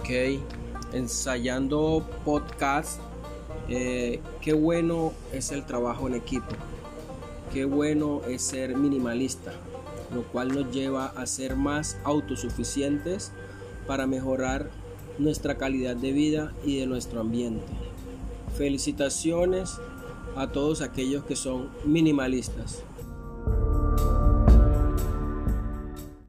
Ok, ensayando podcast. Eh, qué bueno es el trabajo en equipo. Qué bueno es ser minimalista, lo cual nos lleva a ser más autosuficientes para mejorar nuestra calidad de vida y de nuestro ambiente. Felicitaciones a todos aquellos que son minimalistas.